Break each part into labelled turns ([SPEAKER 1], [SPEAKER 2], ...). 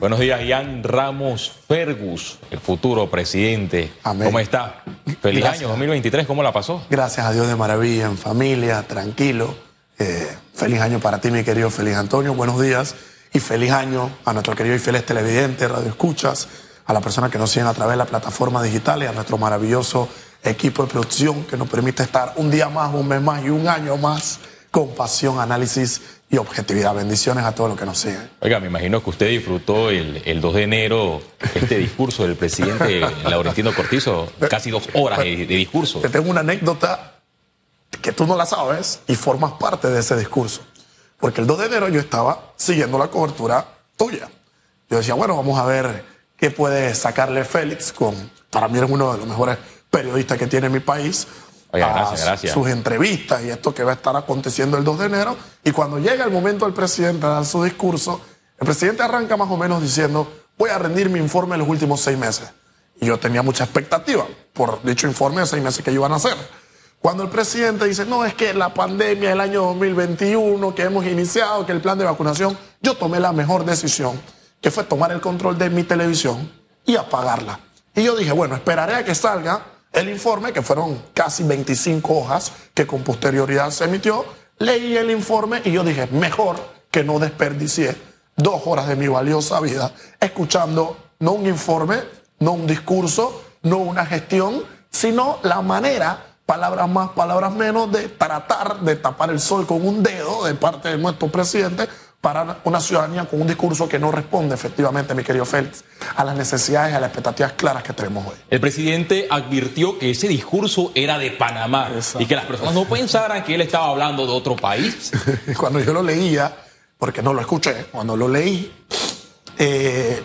[SPEAKER 1] Buenos días, Ian Ramos Fergus, el futuro presidente. ¿Cómo está? Feliz año 2023, ¿cómo la pasó?
[SPEAKER 2] Gracias a Dios de maravilla, en familia, tranquilo. Eh, feliz año para ti, mi querido Feliz Antonio. Buenos días y feliz año a nuestro querido y feliz televidente, radio escuchas, a las personas que nos siguen a través de la plataforma digital y a nuestro maravilloso equipo de producción que nos permite estar un día más, un mes más y un año más con pasión, análisis y objetividad. Bendiciones a todos los que nos siguen.
[SPEAKER 1] Oiga, me imagino que usted disfrutó el, el 2 de enero este discurso del presidente Laurentino Cortizo, casi dos horas de, de discurso.
[SPEAKER 2] Te tengo una anécdota que tú no la sabes y formas parte de ese discurso. Porque el 2 de enero yo estaba siguiendo la cobertura tuya. Yo decía, bueno, vamos a ver qué puede sacarle Félix con, para mí eres uno de los mejores periodistas que tiene mi país,
[SPEAKER 1] gracias, gracias.
[SPEAKER 2] sus entrevistas y esto que va a estar aconteciendo el 2 de enero. Y cuando llega el momento del presidente a dar su discurso, el presidente arranca más o menos diciendo, voy a rendir mi informe en los últimos seis meses. Y yo tenía mucha expectativa por dicho informe de seis meses que iban a hacer. Cuando el presidente dice, no, es que la pandemia del año 2021 que hemos iniciado, que el plan de vacunación, yo tomé la mejor decisión, que fue tomar el control de mi televisión y apagarla. Y yo dije, bueno, esperaré a que salga el informe, que fueron casi 25 hojas que con posterioridad se emitió, leí el informe y yo dije, mejor que no desperdicié dos horas de mi valiosa vida escuchando no un informe, no un discurso, no una gestión, sino la manera, palabras más, palabras menos, de tratar de tapar el sol con un dedo de parte de nuestro presidente para una ciudadanía con un discurso que no responde efectivamente, mi querido Félix, a las necesidades, a las expectativas claras que tenemos hoy.
[SPEAKER 1] El presidente advirtió que ese discurso era de Panamá y que las personas no pensaran que él estaba hablando de otro país.
[SPEAKER 2] cuando yo lo leía, porque no lo escuché, cuando lo leí, eh,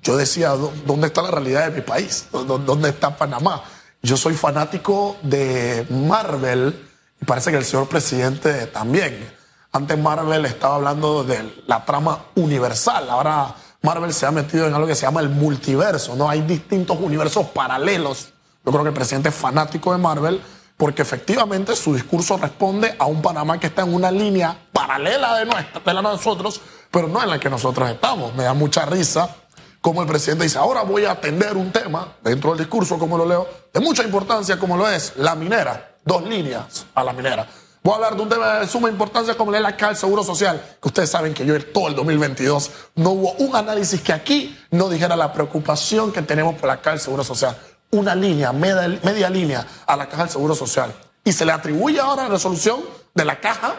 [SPEAKER 2] yo decía, ¿dónde está la realidad de mi país? ¿Dónde está Panamá? Yo soy fanático de Marvel y parece que el señor presidente también. Antes Marvel estaba hablando de la trama universal. Ahora Marvel se ha metido en algo que se llama el multiverso. ¿no? Hay distintos universos paralelos. Yo creo que el presidente es fanático de Marvel porque efectivamente su discurso responde a un Panamá que está en una línea paralela de, nuestra, de la nosotros, pero no en la que nosotros estamos. Me da mucha risa como el presidente dice, ahora voy a atender un tema dentro del discurso, como lo leo, de mucha importancia como lo es la minera. Dos líneas a la minera. Voy a hablar de un tema de suma importancia como la caja del Seguro Social, que ustedes saben que yo en todo el 2022 no hubo un análisis que aquí no dijera la preocupación que tenemos por la del Seguro Social. Una línea, media, línea a la caja del Seguro Social. Y se le atribuye ahora la resolución de la caja,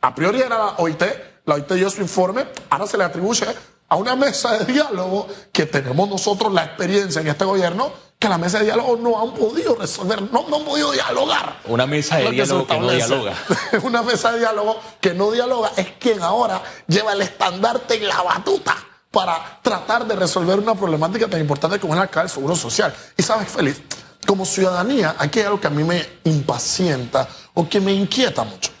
[SPEAKER 2] a priori era la OIT, la OIT dio su informe, ahora se le atribuye a una mesa de diálogo que tenemos nosotros la experiencia en este gobierno que la mesa de diálogo no han podido resolver, no, no han podido dialogar.
[SPEAKER 1] Una mesa de diálogo que, no dialoga.
[SPEAKER 2] una mesa de diálogo que no dialoga es quien ahora lleva el estandarte en la batuta para tratar de resolver una problemática tan importante como es la del seguro social. Y sabes, Félix, como ciudadanía, aquí hay algo que a mí me impacienta o que me inquieta mucho.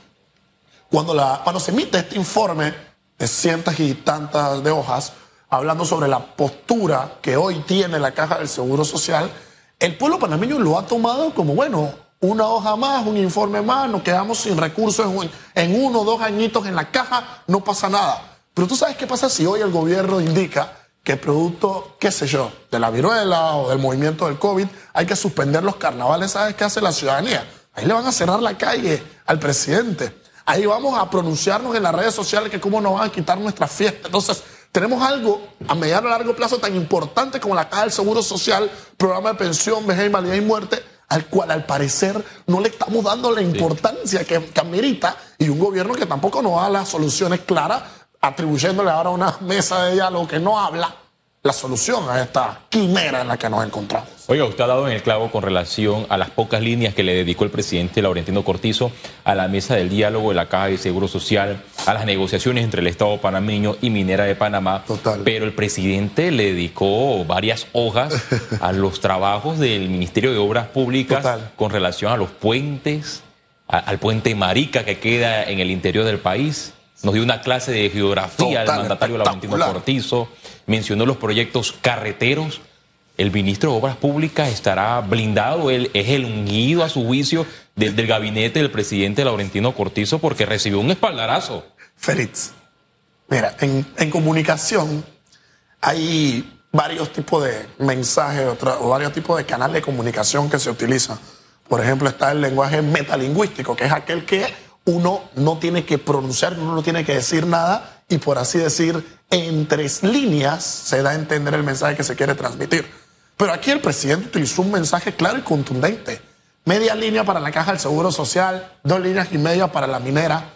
[SPEAKER 2] Cuando, la, cuando se emite este informe de cientos y tantas de hojas, hablando sobre la postura que hoy tiene la Caja del Seguro Social, el pueblo panameño lo ha tomado como, bueno, una hoja más, un informe más, nos quedamos sin recursos en, uno o dos añitos en la caja, no pasa nada. Pero tú sabes qué pasa si hoy el gobierno indica que producto, qué sé yo, de la viruela o del movimiento del COVID, hay que suspender los carnavales, ¿sabes qué hace la ciudadanía? Ahí le van a cerrar la calle al presidente. Ahí vamos a pronunciarnos en las redes sociales que cómo nos van a quitar nuestra fiesta. Entonces, tenemos algo a mediano y largo plazo tan importante como la Caja del Seguro Social, programa de pensión, vejez, invalidez y muerte, al cual al parecer no le estamos dando la importancia que, que amerita y un gobierno que tampoco nos da las soluciones claras, atribuyéndole ahora una mesa de diálogo que no habla la solución a esta quimera en la que nos encontramos.
[SPEAKER 1] Oiga, usted ha dado en el clavo con relación a las pocas líneas que le dedicó el presidente Laurentino Cortizo a la mesa del diálogo de la Caja de Seguro Social, a las negociaciones entre el Estado panameño y Minera de Panamá.
[SPEAKER 2] Total.
[SPEAKER 1] Pero el presidente le dedicó varias hojas a los trabajos del Ministerio de Obras Públicas con relación a los puentes, al puente Marica que queda en el interior del país. Nos dio una clase de geografía al mandatario Laurentino Cortizo mencionó los proyectos carreteros. El ministro de Obras Públicas estará blindado, él es el ungido a su juicio del, gabinete del presidente Laurentino Cortizo porque recibió un espaldarazo.
[SPEAKER 2] Félix, mira, en, en comunicación hay varios tipos de mensajes o varios tipos de canales de comunicación que se utilizan. Por ejemplo, está el lenguaje metalingüístico, que es aquel que uno no tiene que pronunciar, uno no tiene que decir nada y por así decir, en tres líneas se da a entender el mensaje que se quiere transmitir. Pero aquí el presidente utilizó un mensaje claro y contundente. Media línea para la caja del Seguro Social, dos líneas y media para la minera,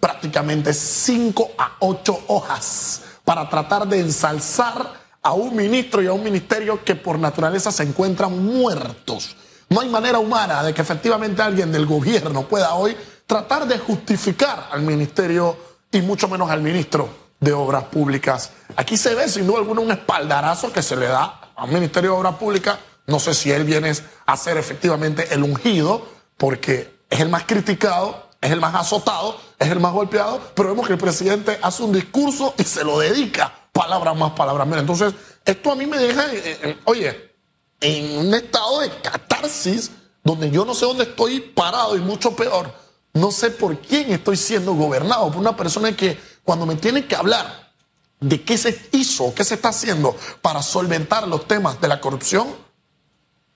[SPEAKER 2] prácticamente cinco a ocho hojas para tratar de ensalzar a un ministro y a un ministerio que por naturaleza se encuentran muertos. No hay manera humana de que efectivamente alguien del gobierno pueda hoy tratar de justificar al ministerio y mucho menos al ministro de Obras Públicas. Aquí se ve sin duda alguna un espaldarazo que se le da al Ministerio de Obras Públicas. No sé si él viene a ser efectivamente el ungido, porque es el más criticado, es el más azotado, es el más golpeado, pero vemos que el presidente hace un discurso y se lo dedica, palabras más, palabras menos. Entonces, esto a mí me deja, oye, en un estado de catarsis donde yo no sé dónde estoy parado y mucho peor, no sé por quién estoy siendo gobernado, por una persona que cuando me tiene que hablar de qué se hizo, qué se está haciendo para solventar los temas de la corrupción,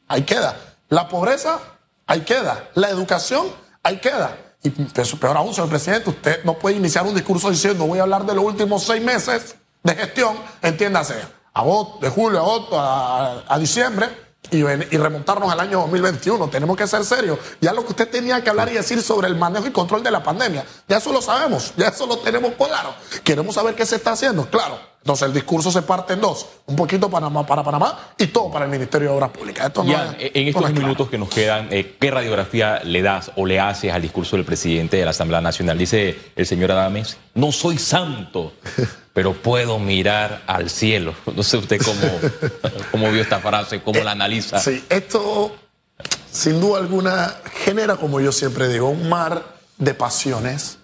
[SPEAKER 2] ahí queda. La pobreza, ahí queda. La educación, ahí queda. Y peor aún, señor presidente, usted no puede iniciar un discurso diciendo voy a hablar de los últimos seis meses de gestión, entiéndase, agosto, de julio, agosto, a, a diciembre, y, y, remontarnos al año 2021. Tenemos que ser serios. Ya lo que usted tenía que hablar y decir sobre el manejo y control de la pandemia, ya eso lo sabemos, ya eso lo tenemos claro. Queremos saber qué se está haciendo, claro. Entonces el discurso se parte en dos, un poquito para Panamá, para Panamá y todo para el Ministerio de Obras Públicas.
[SPEAKER 1] Esto ya, en estos minutos que nos quedan, eh, ¿qué radiografía le das o le haces al discurso del presidente de la Asamblea Nacional? Dice el señor Adames, no soy santo, pero puedo mirar al cielo. No sé usted cómo, cómo vio esta frase, cómo la analiza.
[SPEAKER 2] Sí, esto sin duda alguna genera, como yo siempre digo, un mar de pasiones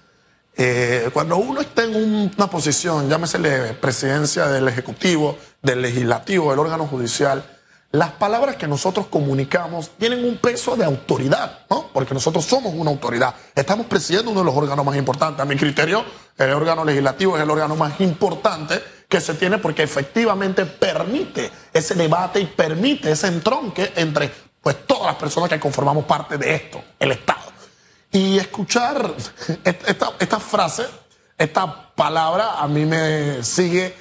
[SPEAKER 2] eh, cuando uno está en una posición, llámese presidencia del Ejecutivo, del Legislativo, del órgano judicial, las palabras que nosotros comunicamos tienen un peso de autoridad, ¿no? Porque nosotros somos una autoridad. Estamos presidiendo uno de los órganos más importantes. A mi criterio, el órgano legislativo es el órgano más importante que se tiene porque efectivamente permite ese debate y permite ese entronque entre pues, todas las personas que conformamos parte de esto, el Estado. Y escuchar esta, esta frase, esta palabra, a mí me sigue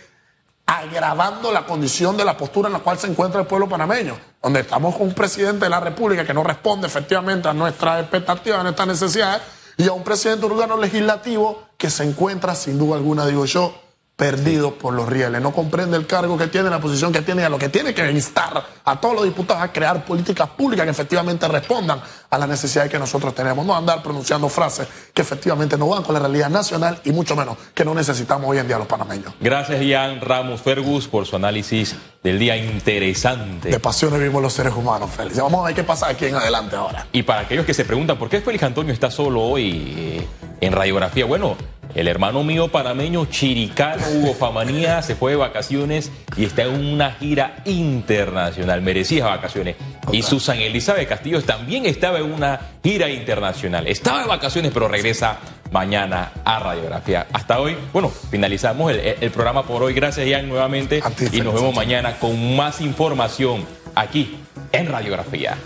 [SPEAKER 2] agravando la condición de la postura en la cual se encuentra el pueblo panameño, donde estamos con un presidente de la República que no responde efectivamente a nuestras expectativas, a nuestras necesidades, y a un presidente de un órgano legislativo que se encuentra, sin duda alguna, digo yo, perdido por los rieles. No comprende el cargo que tiene, la posición que tiene, a lo que tiene que instar a todos los diputados a crear políticas públicas que efectivamente respondan a las necesidades que nosotros tenemos. No andar pronunciando frases que efectivamente no van con la realidad nacional y mucho menos que no necesitamos hoy en día los panameños.
[SPEAKER 1] Gracias, Ian Ramos Fergus, por su análisis del día interesante.
[SPEAKER 2] De pasiones vivimos los seres humanos, Félix. Vamos a ver qué pasa aquí en adelante ahora.
[SPEAKER 1] Y para aquellos que se preguntan por qué Félix Antonio está solo hoy eh, en radiografía, bueno, el hermano mío panameño Chiricano Hugo Famanía se fue de vacaciones y está en una gira internacional, merecía vacaciones. Y Susan Elizabeth Castillo también estaba en una gira internacional. Estaba de vacaciones, pero regresa mañana a Radiografía. Hasta hoy, bueno, finalizamos el, programa por hoy. Gracias, Ian, nuevamente. Y nos vemos mañana con más información aquí en Radiografía.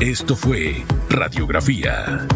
[SPEAKER 3] Esto fue Radiografía